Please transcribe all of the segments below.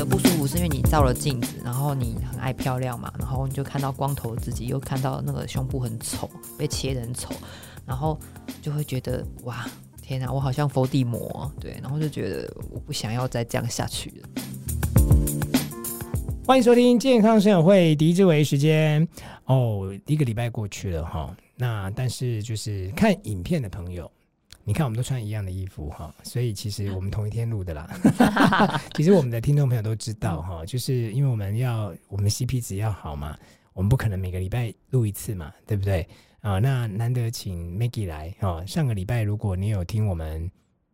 的不舒服是因为你照了镜子，然后你很爱漂亮嘛，然后你就看到光头自己，又看到那个胸部很丑，被切得很丑，然后就会觉得哇，天哪，我好像佛地魔，对，然后就觉得我不想要再这样下去了。欢迎收听健康生友会狄志为时间哦，一个礼拜过去了哈，那但是就是看影片的朋友。你看，我们都穿一样的衣服哈，所以其实我们同一天录的啦。其实我们的听众朋友都知道哈，就是因为我们要我们 CP 值要好嘛，我们不可能每个礼拜录一次嘛，对不对啊？那难得请 Maggie 来哈。上个礼拜如果你有听我们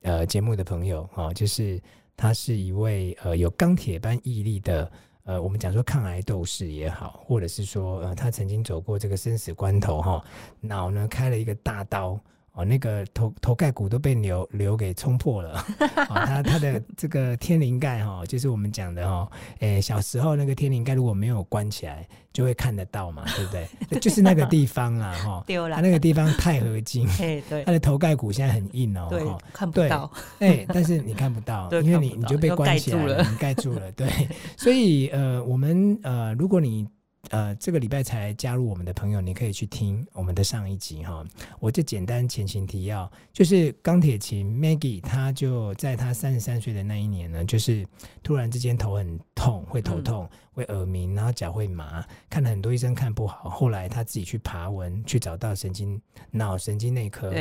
呃节目的朋友哈，就是他是一位呃有钢铁般毅力的呃，我们讲说抗癌斗士也好，或者是说呃他曾经走过这个生死关头哈，脑呢开了一个大刀。哦，那个头头盖骨都被瘤瘤给冲破了。哦，他他的这个天灵盖哈，就是我们讲的哈，诶，小时候那个天灵盖如果没有关起来，就会看得到嘛，对不对？就是那个地方啊，哈，丢了。它那个地方钛合金，对，他的头盖骨现在很硬哦，对，看不到。哎，但是你看不到，因为你你就被关起来了，你盖住了，对。所以呃，我们呃，如果你呃，这个礼拜才加入我们的朋友，你可以去听我们的上一集哈。我就简单前情提要，就是钢铁琴 Maggie，她就在她三十三岁的那一年呢，就是突然之间头很痛，会头痛，嗯、会耳鸣，然后脚会麻，看了很多医生看不好，后来她自己去爬文，去找到神经脑神经内科，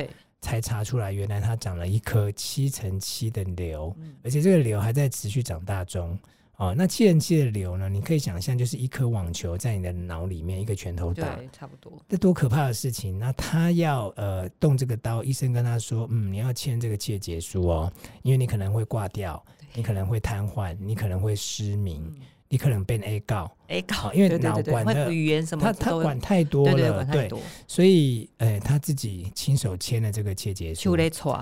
才查出来原来他长了一颗七乘七的瘤，嗯、而且这个瘤还在持续长大中。哦，那七乘七的瘤呢？你可以想象，就是一颗网球在你的脑里面，一个拳头大，对，差不多。这多可怕的事情！那他要呃动这个刀，医生跟他说，嗯，你要签这个切结书哦，因为你可能会挂掉，你可能会瘫痪，你可能会失明。嗯你可能被 A 告，A 告，因为脑管的语言什么，他他管太多了，对，所以，呃，他自己亲手签了这个切结书，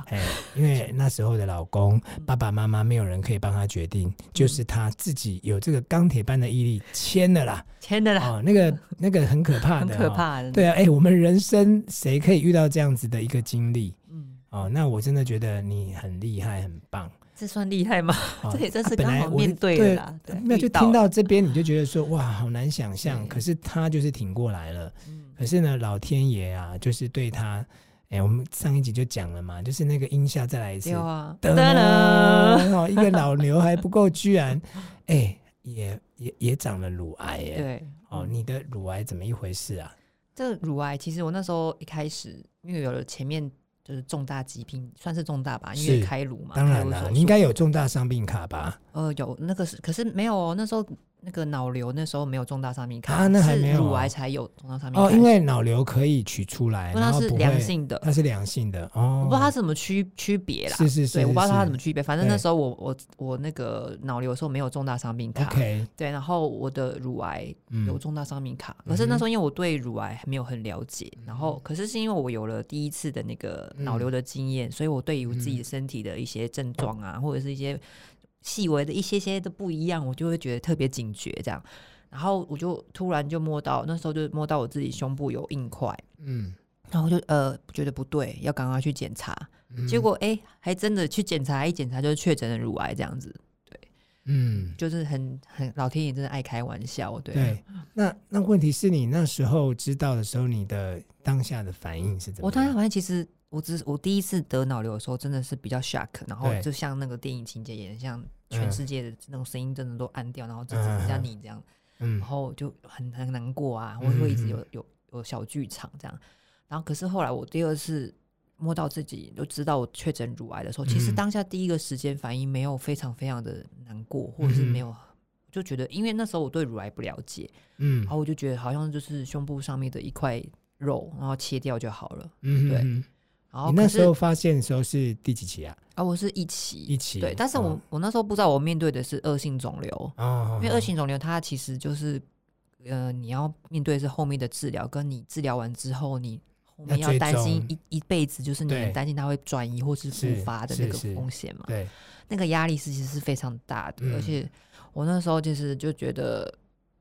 哎，因为那时候的老公、爸爸妈妈没有人可以帮他决定，就是他自己有这个钢铁般的毅力签的啦，签的啦，哦，那个那个很可怕的，很可怕的，对啊，哎，我们人生谁可以遇到这样子的一个经历？嗯，哦，那我真的觉得你很厉害，很棒。这算厉害吗？哦、这也真是刚好面对了啦。那就听到这边，你就觉得说哇，好难想象。可是他就是挺过来了。嗯、可是呢，老天爷啊，就是对他，哎，我们上一集就讲了嘛，就是那个音效再来一次。有啊，噔噔，一个老牛还不够，居然，哎，也也也长了乳癌耶。对，哦，你的乳癌怎么一回事啊？这个乳癌其实我那时候一开始，因为有了前面。就是重大疾病，算是重大吧，因为开颅嘛。当然了，你应该有重大伤病卡吧？呃，有那个是，可是没有哦，那时候。那个脑瘤那时候没有重大伤病卡，啊，那还没有，乳癌才有重大伤病卡。哦，因为脑瘤可以取出来，那是良性的，它是良性的哦。我不知道它是怎么区区别啦，是是是，我不知道它怎么区别。反正那时候我我我那个脑瘤的时候没有重大伤病卡对，然后我的乳癌有重大伤病卡，可是那时候因为我对乳癌还没有很了解，然后可是是因为我有了第一次的那个脑瘤的经验，所以我对于我自己身体的一些症状啊，或者是一些细微的一些些的不一样，我就会觉得特别警觉这样。然后我就突然就摸到，那时候就摸到我自己胸部有硬块，嗯，然后就呃觉得不对，要赶快去检查，嗯、结果哎还真的去检查，一检查就是确诊了乳癌这样子，对，嗯，就是很很老天爷真的爱开玩笑，对。对，那那问题是你那时候知道的时候，你的当下的反应是怎么？我当下反应其实我只我第一次得脑瘤的时候真的是比较 shock，然后就像那个电影情节一样，像全世界的那种声音真的都暗掉，嗯、然后就只剩下你这样。嗯，然后就很很难过啊，我会一直有有有小剧场这样，然后可是后来我第二次摸到自己就知道我确诊乳癌的时候，其实当下第一个时间反应没有非常非常的难过，或者是没有就觉得，因为那时候我对乳癌不了解，嗯，然后我就觉得好像就是胸部上面的一块肉，然后切掉就好了，嗯，对。你那时候发现的时候是第几期啊？啊，我是一期，一期。对，但是我、哦、我那时候不知道我面对的是恶性肿瘤，哦、因为恶性肿瘤它其实就是，呃，你要面对的是后面的治疗，跟你治疗完之后，你后面要担心一一辈子，就是你很担心它会转移或是复发的那个风险嘛。对，那个压力是其实是非常大的，嗯、而且我那时候就是就觉得。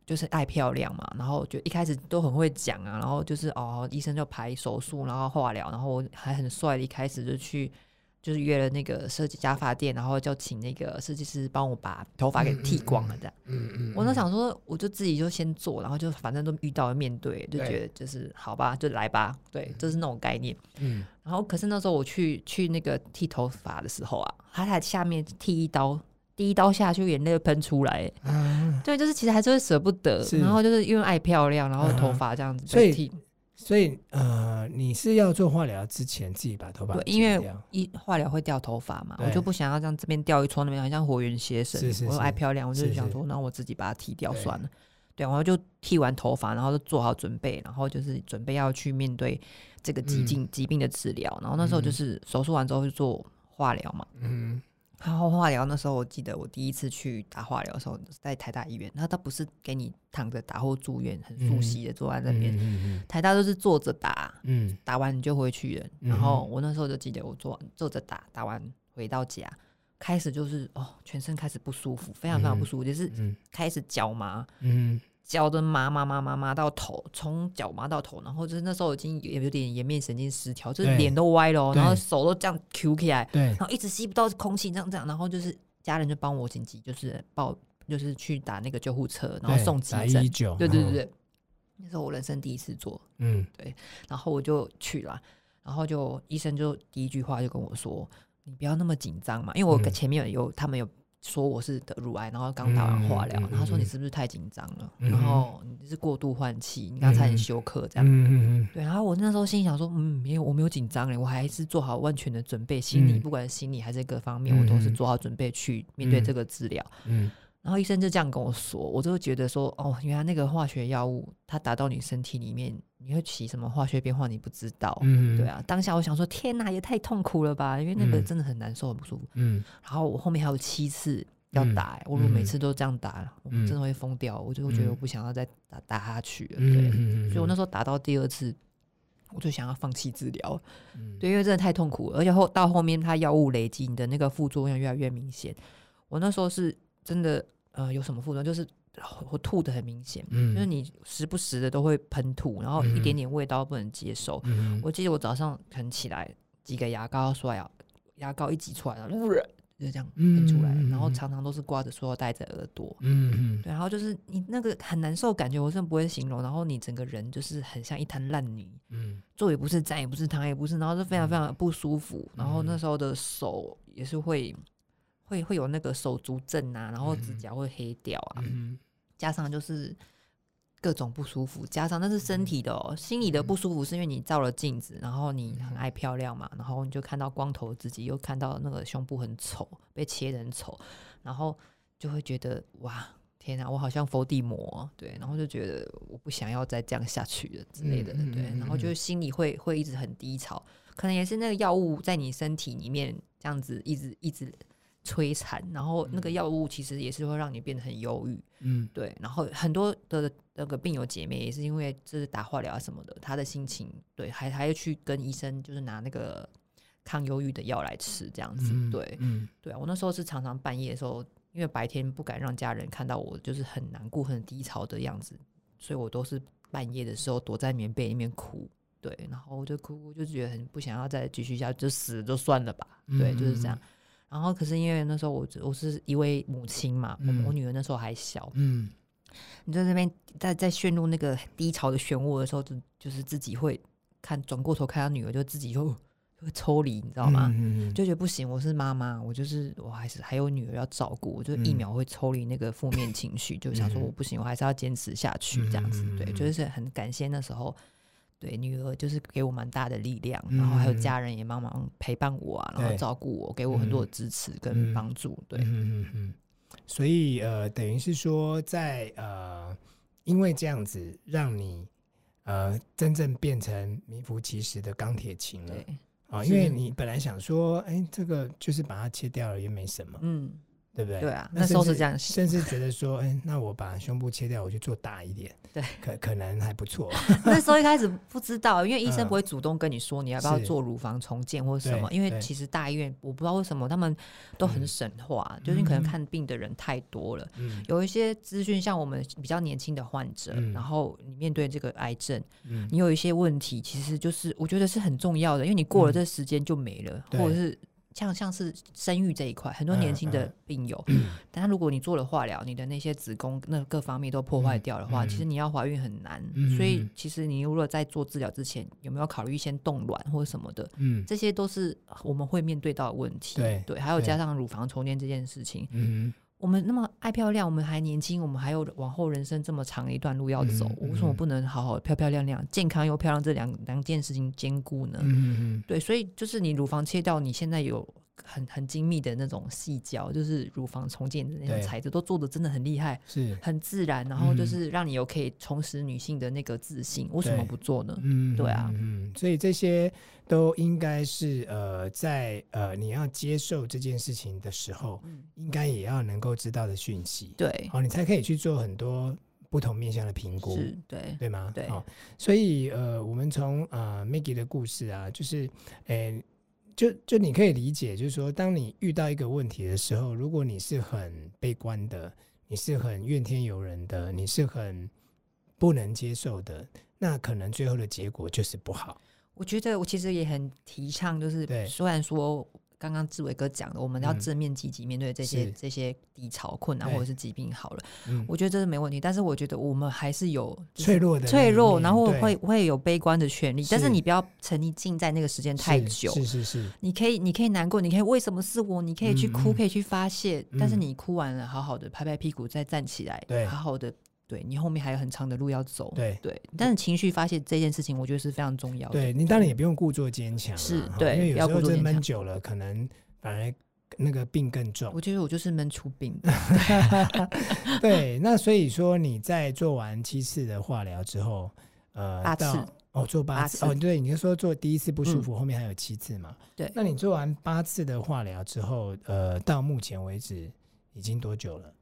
就是爱漂亮嘛，然后就一开始都很会讲啊，然后就是哦，医生就排手术，然后化疗，然后我还很帅的，一开始就去就是约了那个设计假发店，然后就请那个设计师帮我把头发给剃光了，这样。嗯嗯。我都想说，我就自己就先做，然后就反正都遇到了面对，就觉得就是好吧，就来吧，对，就是那种概念。嗯。然后，可是那时候我去去那个剃头发的时候啊，他在下面剃一刀，第一刀下去，眼泪喷出来。嗯。对，就是其实还是会舍不得，然后就是因为爱漂亮，然后头发这样子所以。所以，呃，你是要做化疗之前自己把头发？对，因为一化疗会掉头发嘛，我就不想要让这边掉一撮，那边好像火云邪神。是是是，我爱漂亮，我就想说，那我自己把它剃掉算了。对，然后就剃完头发，然后就做好准备，然后就是准备要去面对这个疾病疾病的治疗。然后那时候就是手术完之后就做化疗嘛。嗯。然后化疗那时候，我记得我第一次去打化疗的时候，在台大医院。那他不是给你躺着打或住院，很熟悉的坐在那边。嗯、台大都是坐着打，嗯，打完你就回去了。然后我那时候就记得我坐坐着打，打完回到家，开始就是哦，全身开始不舒服，非常非常不舒服，就是开始脚麻，嗯。脚的麻麻麻麻麻到头，从脚麻到头，然后就是那时候已经也有点颜面神经失调，就是脸都歪了，然后手都这样 Q 起来，然后一直吸不到空气，这样这样，然后就是家人就帮我紧急就是报，就是去打那个救护车，然后送急诊，对对对对，那是我人生第一次做，嗯，对，然后我就去了，然后就医生就第一句话就跟我说：“你不要那么紧张嘛，因为我前面有他们有。”说我是得乳癌，然后刚打完化疗，然后他说你是不是太紧张了？然后你是过度换气，你刚才很休克这样。对，然后我那时候心想说，嗯，没有，我没有紧张嘞，我还是做好万全的准备，心理不管心理还是各方面，我都是做好准备去面对这个治疗。然后医生就这样跟我说，我就觉得说，哦，原来那个化学药物它打到你身体里面，你会起什么化学变化，你不知道。嗯，对啊。当下我想说，天哪，也太痛苦了吧，因为那个真的很难受，很不舒服。嗯。然后我后面还有七次要打，我如果每次都这样打，我真的会疯掉。我就觉得我不想要再打打下去了。对。所以我那时候打到第二次，我就想要放弃治疗。对，因为真的太痛苦了，而且后到后面它药物累积，你的那个副作用越来越明显。我那时候是真的。呃，有什么副作用？就是我吐的很明显，嗯、就是你时不时的都会喷吐，然后一点点味道不能接受。嗯、我记得我早上可能起来挤个牙膏刷牙，牙膏一挤出来了，就这样喷出来，嗯、然后常常都是挂着塑料袋在耳朵。嗯，对，然后就是你那个很难受感觉，我真的不会形容。然后你整个人就是很像一滩烂泥，嗯，坐也不是，站也不是，躺也不是，然后是非常非常不舒服。然后那时候的手也是会。会会有那个手足症啊，然后指甲会黑掉啊，嗯、哼加上就是各种不舒服，加上那是身体的哦，嗯、心理的不舒服是因为你照了镜子，然后你很爱漂亮嘛，然后你就看到光头自己，又看到那个胸部很丑，被切的很丑，然后就会觉得哇，天哪，我好像佛地魔，对，然后就觉得我不想要再这样下去了之类的，对，然后就是心里会会一直很低潮，可能也是那个药物在你身体里面这样子一直一直。摧残，然后那个药物其实也是会让你变得很忧郁，嗯，对。然后很多的那个病友姐妹也是因为就是打化疗啊什么的，她的心情对，还还要去跟医生就是拿那个抗忧郁的药来吃这样子，嗯、对，嗯，对啊。我那时候是常常半夜的时候，因为白天不敢让家人看到我就是很难过、很低潮的样子，所以我都是半夜的时候躲在棉被里面哭，对，然后我就哭哭，就觉得很不想要再继续下去，就死了就算了吧，对，就是这样。然后，可是因为那时候我我是一位母亲嘛，嗯、我女儿那时候还小，嗯，你在那边在在陷入那个低潮的漩涡的时候，就就是自己会看转过头看到女儿，就自己就会抽离，你知道吗？就觉得不行，我是妈妈，我就是我还是还有女儿要照顾，我就一秒会抽离那个负面情绪，嗯、就想说我不行，我还是要坚持下去这样子，嗯、对，就是很感谢那时候。对，女儿就是给我蛮大的力量，嗯、然后还有家人也帮忙陪伴我啊，然后照顾我，对给我很多的支持跟帮助。嗯、对，嗯嗯嗯。所以呃，等于是说在，在呃，因为这样子让你呃真正变成名副其实的钢铁琴了啊、呃，因为你本来想说，哎，这个就是把它切掉了也没什么，嗯。对不对？对啊，那时候是这样，甚至觉得说，哎，那我把胸部切掉，我去做大一点，对，可可能还不错。那时候一开始不知道，因为医生不会主动跟你说你要不要做乳房重建或者什么，因为其实大医院我不知道为什么他们都很神话，就是你可能看病的人太多了，嗯有一些资讯像我们比较年轻的患者，然后你面对这个癌症，你有一些问题，其实就是我觉得是很重要的，因为你过了这时间就没了，或者是。像像是生育这一块，很多年轻的病友，嗯嗯、但如果你做了化疗，你的那些子宫那各方面都破坏掉的话，其实你要怀孕很难。嗯、所以其实你如果在做治疗之前，有没有考虑先冻卵或者什么的？嗯，这些都是我们会面对到的问题。对对，还有加上乳房重建这件事情。嗯。我们那么爱漂亮，我们还年轻，我们还有往后人生这么长的一段路要走，嗯嗯、为什么不能好好漂漂亮亮、健康又漂亮这两两件事情兼顾呢？嗯嗯、对，所以就是你乳房切掉，你现在有很很精密的那种细胶，就是乳房重建的那种材质，都做的真的很厉害，是。很自然，然后就是让你有可以重拾女性的那个自信，为什么不做呢？嗯，对啊，嗯，所以这些。都应该是呃，在呃你要接受这件事情的时候，嗯、应该也要能够知道的讯息，对，好，你才可以去做很多不同面向的评估，是对，对吗？对，好，所以呃，我们从呃 Maggie 的故事啊，就是，诶，就就你可以理解，就是说，当你遇到一个问题的时候，如果你是很悲观的，你是很怨天尤人的，你是很不能接受的，那可能最后的结果就是不好。我觉得我其实也很提倡，就是虽然说刚刚志伟哥讲的，我们要正面积极面对这些这些低潮困难或者是疾病好了，我觉得这是没问题。但是我觉得我们还是有脆弱的脆弱，然后会会有悲观的权利。但是你不要沉溺浸在那个时间太久。是是是，你可以你可以难过，你可以为什么是我？你可以去哭，可以去发泄。但是你哭完了，好好的拍拍屁股再站起来，好好的。对，你后面还有很长的路要走，对对，但是情绪发泄这件事情，我觉得是非常重要的。对，你当然也不用故作坚强，是对，因为有时候这闷久了，可能反而那个病更重。我觉得我就是闷出病。对，那所以说你在做完七次的化疗之后，呃，八次哦，做八次哦，对，你就说做第一次不舒服，后面还有七次嘛？对，那你做完八次的化疗之后，呃，到目前为止已经多久了？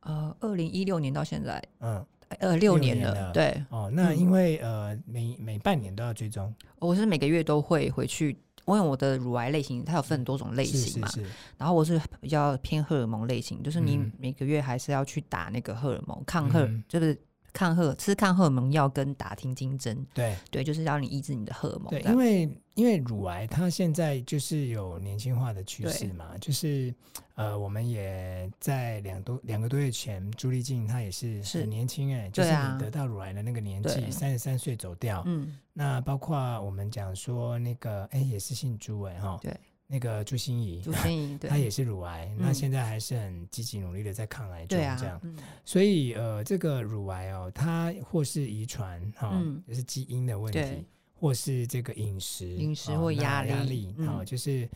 呃，二零一六年到现在，嗯，呃，六年了，对。哦，那因为呃，每每半年都要追踪，我是每个月都会回去，因为我的乳癌类型它有分很多种类型嘛，然后我是比较偏荷尔蒙类型，就是你每个月还是要去打那个荷尔蒙抗荷，就是。抗荷吃抗荷尔蒙药跟打停经针，对对，就是让你抑制你的荷尔蒙。对，因为因为乳癌它现在就是有年轻化的趋势嘛，就是呃，我们也在两多两个多月前，朱丽静她也是很年轻哎、欸，就是你得到乳癌的那个年纪，三十三岁走掉。嗯，那包括我们讲说那个哎、欸，也是姓朱哎、欸、哈，对。那个朱心怡，朱心怡，对，她也是乳癌，那现在还是很积极努力的在抗癌中，这样。嗯、所以呃，这个乳癌哦，它或是遗传哈，嗯、就是基因的问题，或是这个饮食、饮食或压力，压力，好、嗯，就是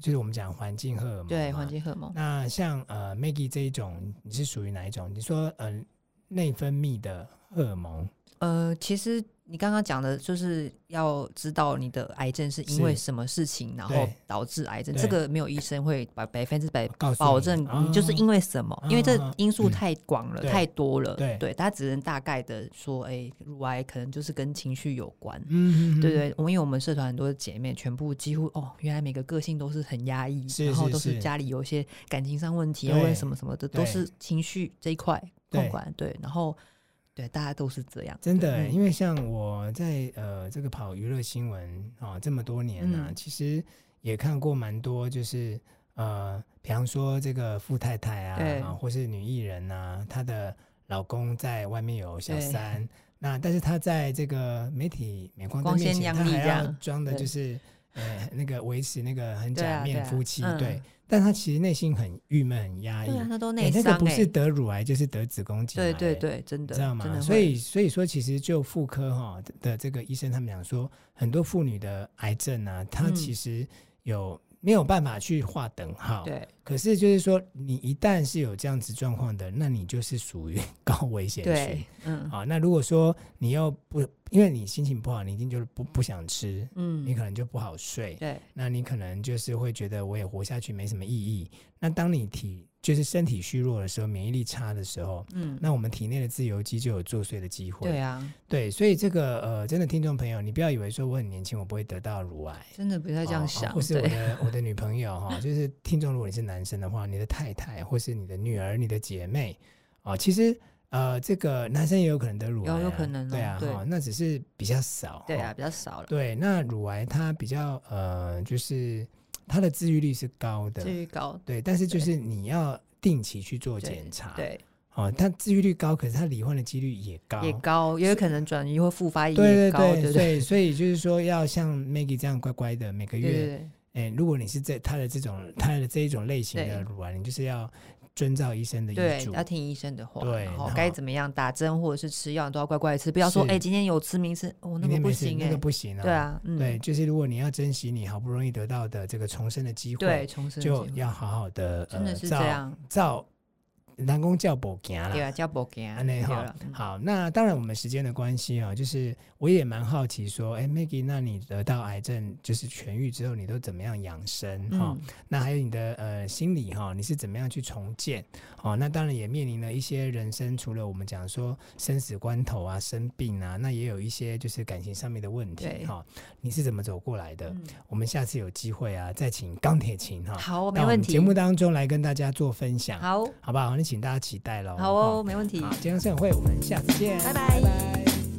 就是我们讲环境荷尔蒙，对，环境荷尔蒙。那像呃 Maggie 这一种，你是属于哪一种？你说呃内分泌的荷尔蒙？呃，其实。你刚刚讲的就是要知道你的癌症是因为什么事情，然后导致癌症。这个没有医生会百百分之百保证你就是因为什么，因为这因素太广了，太多了。对，对，他只能大概的说，哎，乳癌可能就是跟情绪有关。嗯，对对。我因为我们社团很多姐妹，全部几乎哦，原来每个个性都是很压抑，然后都是家里有一些感情上问题或者什么什么的，都是情绪这一块控管。对，然后。对，大家都是这样。真的，因为像我在呃这个跑娱乐新闻啊这么多年呢，其实也看过蛮多，就是呃，比方说这个富太太啊，或是女艺人啊，她的老公在外面有小三，那但是她在这个媒体镁光灯面前，她还要装的就是呃那个维持那个很假面夫妻，对。但他其实内心很郁闷、很压抑。对啊，他都内伤。那个不是得乳癌，就是得子宫颈癌。对对对，真的，知道吗？所以，所以说，其实就妇科哈的这个医生，他们讲说，很多妇女的癌症啊，它其实有。没有办法去划等号，对。可是就是说，你一旦是有这样子状况的，那你就是属于高危险区，嗯。好，那如果说你又不，因为你心情不好，你一定就是不不想吃，嗯，你可能就不好睡，对。那你可能就是会觉得我也活下去没什么意义。那当你体就是身体虚弱的时候，免疫力差的时候，嗯，那我们体内的自由基就有作祟的机会。对啊，对，所以这个呃，真的听众朋友，你不要以为说我很年轻，我不会得到乳癌，真的不要这样想。或是我的我的女朋友哈，就是听众，如果你是男生的话，你的太太或是你的女儿、你的姐妹啊，其实呃，这个男生也有可能得乳癌，有有可能，对啊，哈，那只是比较少，对啊，比较少了。对，那乳癌它比较呃，就是。它的治愈率是高的，治愈高，对，但是就是你要定期去做检查，对，哦，它治愈率高，可是他罹患的几率也高，也高，也有可能转移或复发也对高，对对，所以所以就是说要像 Maggie 这样乖乖的每个月，对对哎，如果你是这他的这种他的这一种类型的乳癌，你就是要。遵照医生的医嘱，对，要听医生的话，对，然后该怎么样打针或者是吃药，都要乖乖吃，不要说哎，今天有吃明吃，哦，那个不行，那个不行啊，对啊，对，就是如果你要珍惜你好不容易得到的这个重生的机会，对，重生就要好好的，真的是这样，照。人工叫博行了，对啊，叫不行。那好，好，那当然我们时间的关系啊，就是我也蛮好奇说，哎，Maggie，那你得到癌症就是痊愈之后，你都怎么样养生哈？那还有你的呃心理哈，你是怎么样去重建？哦，那当然也面临了一些人生，除了我们讲说生死关头啊、生病啊，那也有一些就是感情上面的问题哈。你是怎么走过来的？我们下次有机会啊，再请钢铁琴哈，好，没问题。节目当中来跟大家做分享，好，好不好？请大家期待喽！好哦，没问题。好，今天分享会我们下次见，拜拜。